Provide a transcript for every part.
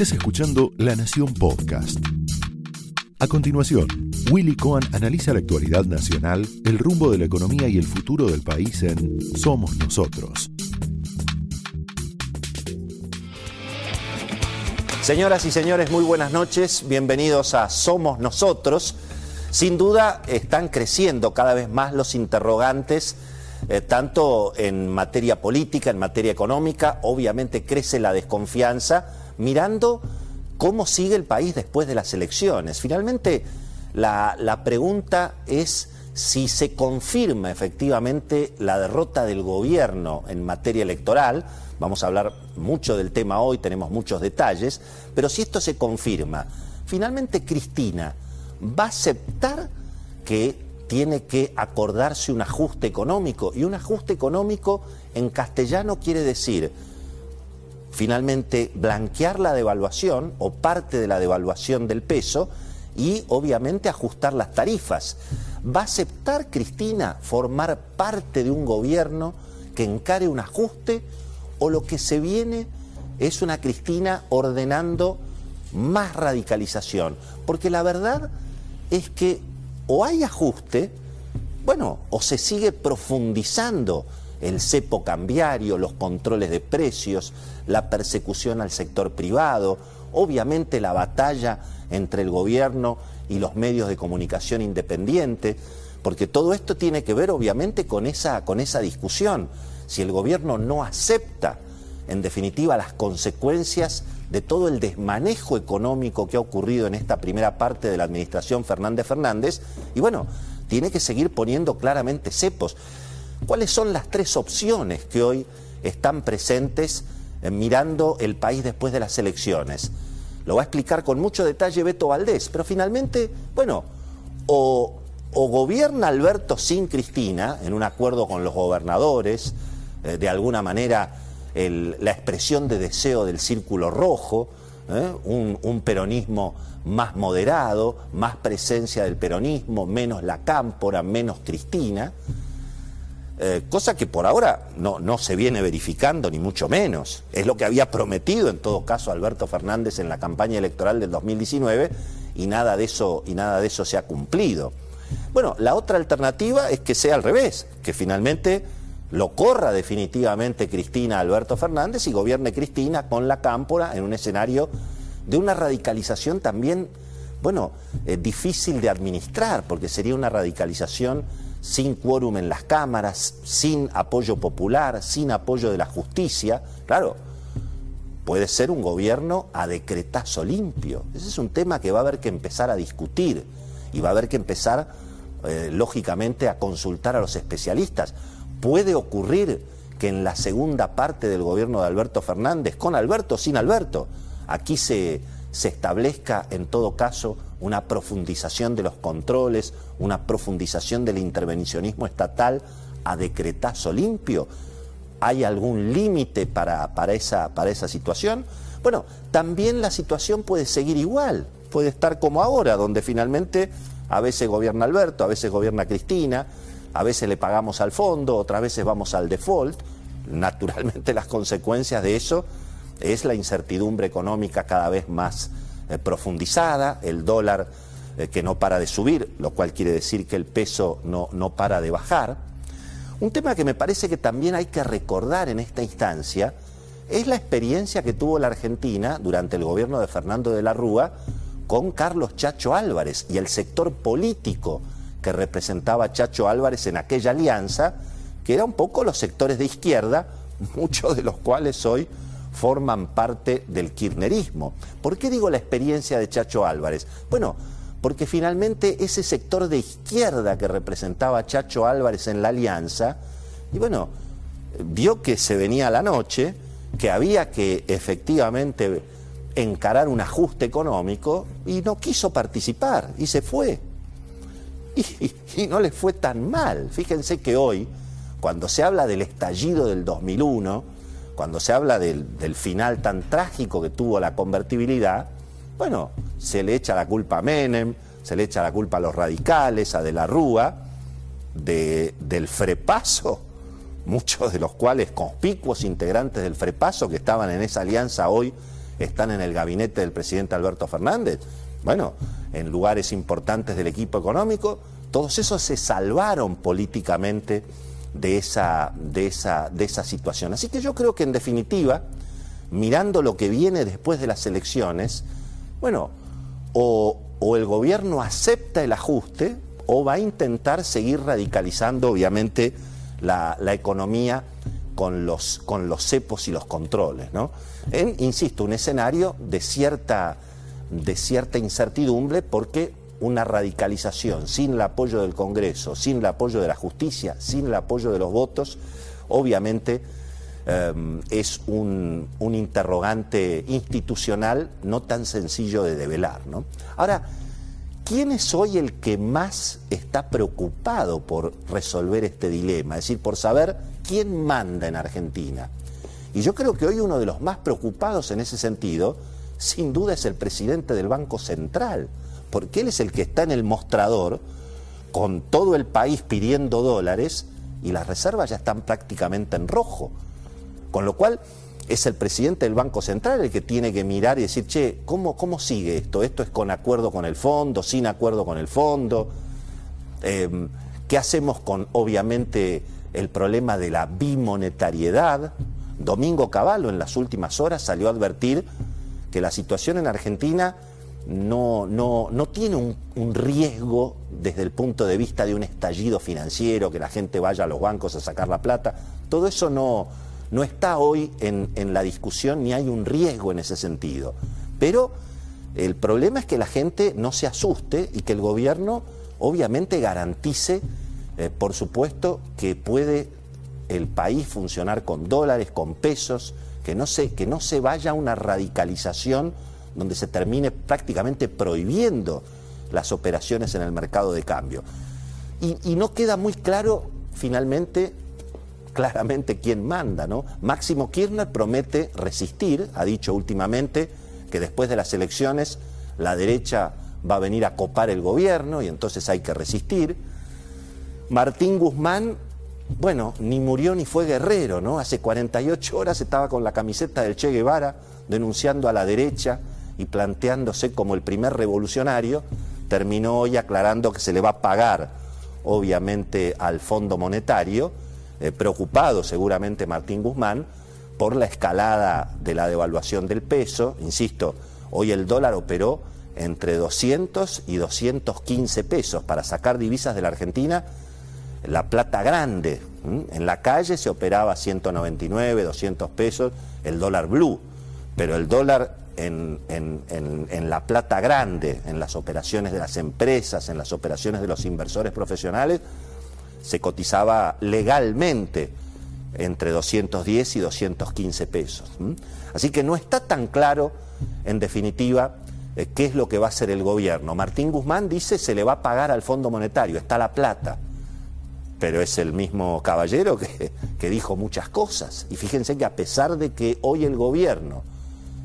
Estás escuchando La Nación Podcast. A continuación, Willy Cohen analiza la actualidad nacional, el rumbo de la economía y el futuro del país en Somos Nosotros. Señoras y señores, muy buenas noches. Bienvenidos a Somos Nosotros. Sin duda están creciendo cada vez más los interrogantes, eh, tanto en materia política, en materia económica. Obviamente crece la desconfianza mirando cómo sigue el país después de las elecciones. Finalmente, la, la pregunta es si se confirma efectivamente la derrota del gobierno en materia electoral. Vamos a hablar mucho del tema hoy, tenemos muchos detalles, pero si esto se confirma, finalmente Cristina va a aceptar que tiene que acordarse un ajuste económico y un ajuste económico en castellano quiere decir finalmente blanquear la devaluación o parte de la devaluación del peso y obviamente ajustar las tarifas. ¿Va a aceptar Cristina formar parte de un gobierno que encare un ajuste o lo que se viene es una Cristina ordenando más radicalización? Porque la verdad es que o hay ajuste, bueno, o se sigue profundizando el cepo cambiario, los controles de precios, la persecución al sector privado, obviamente la batalla entre el gobierno y los medios de comunicación independientes, porque todo esto tiene que ver obviamente con esa, con esa discusión. Si el gobierno no acepta, en definitiva, las consecuencias de todo el desmanejo económico que ha ocurrido en esta primera parte de la administración Fernández Fernández, y bueno, tiene que seguir poniendo claramente cepos. ¿Cuáles son las tres opciones que hoy están presentes eh, mirando el país después de las elecciones? Lo va a explicar con mucho detalle Beto Valdés, pero finalmente, bueno, o, gobierna Alberto sin Cristina, en un acuerdo con los gobernadores, eh, de alguna manera la expresión de deseo del círculo rojo, eh, un, un, peronismo más moderado, más presencia del peronismo, menos la cámpora, menos Cristina. Eh, cosa que por ahora no, no se viene verificando, ni mucho menos. Es lo que había prometido en todo caso Alberto Fernández en la campaña electoral del 2019 y nada de eso, y nada de eso se ha cumplido. Bueno, la otra alternativa es que sea al revés, que finalmente lo corra definitivamente Cristina Alberto Fernández y gobierne Cristina con la cámpora en un escenario de una radicalización también, bueno, eh, difícil de administrar, porque sería una radicalización sin quórum en las cámaras, sin apoyo popular, sin apoyo de la justicia. Claro, puede ser un gobierno a decretazo limpio. Ese es un tema que va a haber que empezar a discutir y va a haber que empezar, eh, lógicamente, a consultar a los especialistas. Puede ocurrir que en la segunda parte del gobierno de Alberto Fernández, con Alberto sin Alberto, aquí se, se establezca en todo caso una profundización de los controles, una profundización del intervencionismo estatal a decretazo limpio? ¿Hay algún límite para, para, esa, para esa situación? Bueno, también la situación puede seguir igual, puede estar como ahora, donde finalmente a veces gobierna Alberto, a veces gobierna Cristina, a veces le pagamos al fondo, otras veces vamos al default. Naturalmente las consecuencias de eso es la incertidumbre económica cada vez más eh, profundizada, el dólar eh, que no para de subir, lo cual quiere decir que el peso no, no para de bajar. Un tema que me parece que también hay que recordar en esta instancia es la experiencia que tuvo la Argentina durante el gobierno de Fernando de la Rúa con Carlos Chacho Álvarez y el sector político que representaba Chacho Álvarez en aquella alianza, que era un poco los sectores de izquierda, muchos de los cuales hoy forman parte del kirchnerismo. ¿Por qué digo la experiencia de Chacho Álvarez? Bueno, porque finalmente ese sector de izquierda que representaba Chacho Álvarez en la alianza, y bueno, vio que se venía la noche, que había que efectivamente encarar un ajuste económico y no quiso participar y se fue. Y, y, no le fue tan mal. Fíjense que hoy, cuando se habla del estallido del 2001, cuando se habla del, final tan trágico que tuvo la convertibilidad, bueno, se le echa la culpa a Menem, se le echa la culpa a los radicales, a De la Rúa, del frepaso, muchos de los cuales conspicuos integrantes del frepaso que estaban en esa alianza hoy están en el gabinete del presidente Alberto Fernández, bueno, en lugares importantes del equipo económico, todos esos se salvaron políticamente de esa, de esa, de esa situación. Así que yo creo que en definitiva, mirando lo que viene después de las elecciones, bueno, o, el gobierno acepta el ajuste o va a intentar seguir radicalizando, obviamente, la, economía con los, con los cepos y los controles. ¿no? En, insisto, un escenario de cierta, de cierta incertidumbre porque una radicalización sin el apoyo del Congreso, sin el apoyo de la justicia, sin el apoyo de los votos, obviamente em, es un, interrogante institucional no tan sencillo de develar. ¿no? Ahora, ¿quién es hoy el que más está preocupado por resolver este dilema? Es decir, por saber quién manda en Argentina. Y yo creo que hoy uno de los más preocupados en ese sentido, sin duda, es el presidente del Banco Central porque él es el que está en el mostrador con todo el país pidiendo dólares y las reservas ya están prácticamente en rojo. Con lo cual es el presidente del Banco Central el que tiene que mirar y decir, che, ¿cómo, cómo sigue esto? ¿Esto es con acuerdo con el fondo, sin acuerdo con el fondo? Em, ¿Qué hacemos con, obviamente, el problema de la bimonetariedad? Domingo Cavallo en las últimas horas salió a advertir que la situación en Argentina no, no, no tiene un, riesgo desde el punto de vista de un estallido financiero, que la gente vaya a los bancos a sacar la plata. Todo eso no, no está hoy en, la discusión ni hay un riesgo en ese sentido. Pero el problema es que la gente no se asuste y que el gobierno obviamente garantice, eh, por supuesto, que puede el país funcionar con dólares, con pesos, que no se, que no se vaya a una radicalización donde se termine prácticamente prohibiendo las operaciones en el mercado de cambio. Y, no queda muy claro finalmente claramente quién manda, ¿no? Máximo Kirchner promete resistir, ha dicho últimamente que después de las elecciones la derecha va a venir a copar el gobierno y entonces hay que resistir. Martín Guzmán, bueno, ni murió ni fue guerrero, ¿no? Hace 48 horas estaba con la camiseta del Che Guevara denunciando a la derecha y planteándose como el primer revolucionario, terminó hoy aclarando que se le va a pagar, obviamente, al Fondo Monetario, eh, preocupado seguramente Martín Guzmán por la escalada de la devaluación del peso. Insisto, hoy el dólar operó entre 200 y 215 pesos para sacar divisas de la Argentina. La plata grande, en la calle se operaba 199, 200 pesos el dólar blue, pero el dólar en, la plata grande, en las operaciones de las empresas, en las operaciones de los inversores profesionales, se cotizaba legalmente entre 210 y 215 pesos. Así que no está tan claro, en definitiva, eh, qué es lo que va a hacer el gobierno. Martín Guzmán dice se le va a pagar al Fondo Monetario, está la plata, pero es el mismo caballero que, que dijo muchas cosas. Y fíjense que a pesar de que hoy el gobierno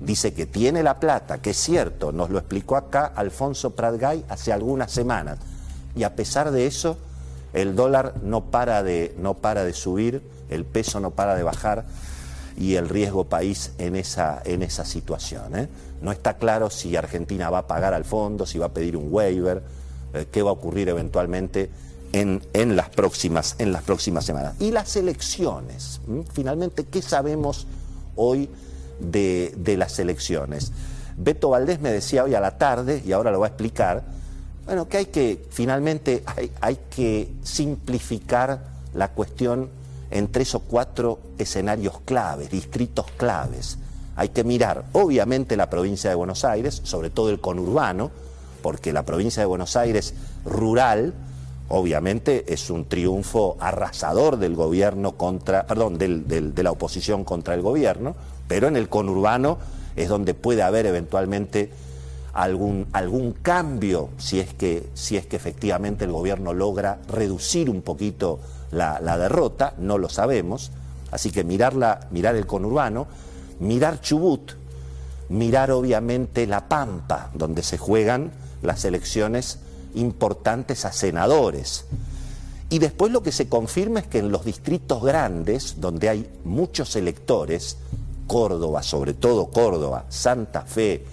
dice que tiene la plata, que es cierto, nos lo explicó acá Alfonso Pratgay hace algunas semanas, y a pesar de eso, el dólar no para de, no para de subir, el peso no para de bajar y el riesgo país en esa, en esa situación. ¿eh? No está claro si Argentina va a pagar al fondo, si va a pedir un waiver, eh, qué va a ocurrir eventualmente en, en, las próximas, en las próximas semanas. Y las elecciones, finalmente, ¿qué sabemos hoy? De, las elecciones. Beto Valdés me decía hoy a la tarde, y ahora lo va a explicar, bueno, que hay que, finalmente, hay, hay que simplificar la cuestión en tres o cuatro escenarios claves, distritos claves. Hay que mirar, obviamente, la provincia de Buenos Aires, sobre todo el conurbano, porque la provincia de Buenos Aires rural, obviamente, es un triunfo arrasador del gobierno contra, perdón, de la oposición contra el gobierno pero en el conurbano es donde puede haber eventualmente algún, algún cambio si es, que, si es que efectivamente el gobierno logra reducir un poquito la, derrota, no lo sabemos. Así que mirar, mirar el conurbano, mirar Chubut, mirar obviamente La Pampa, donde se juegan las elecciones importantes a senadores. Y después lo que se confirma es que en los distritos grandes, donde hay muchos electores, Córdoba, sobre todo Córdoba, Santa Fe,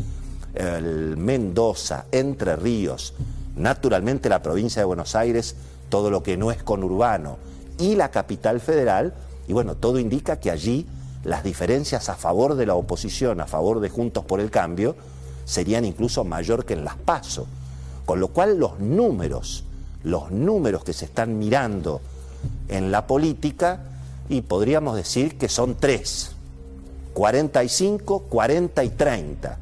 Mendoza, Entre Ríos, naturalmente la provincia de Buenos Aires, todo lo que no es conurbano, y la capital federal, y bueno, todo indica que allí las diferencias a favor de la oposición, a favor de Juntos por el Cambio, serían incluso mayor que en las PASO. Con lo cual los números, los números que se están mirando en la política, y podríamos decir que son tres, 45, 40 y 30.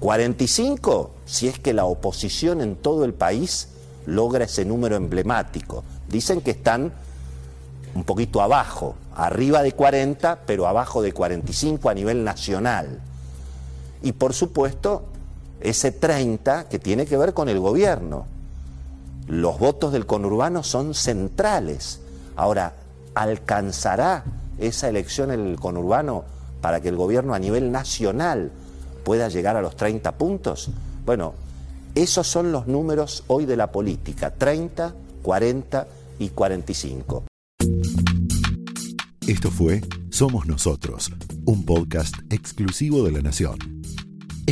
45 si es que la oposición en todo el país logra ese número emblemático. Dicen que están un poquito abajo, arriba de 40, pero abajo de 45 a nivel nacional. Y por supuesto, ese 30 que tiene que ver con el gobierno. Los votos del conurbano son centrales. Ahora, ¿alcanzará esa elección el conurbano para que el gobierno a nivel nacional pueda llegar a los 30 puntos? Bueno, esos son los números hoy de la política, 30, 40 y 45. Esto fue Somos Nosotros, un podcast exclusivo de La Nación.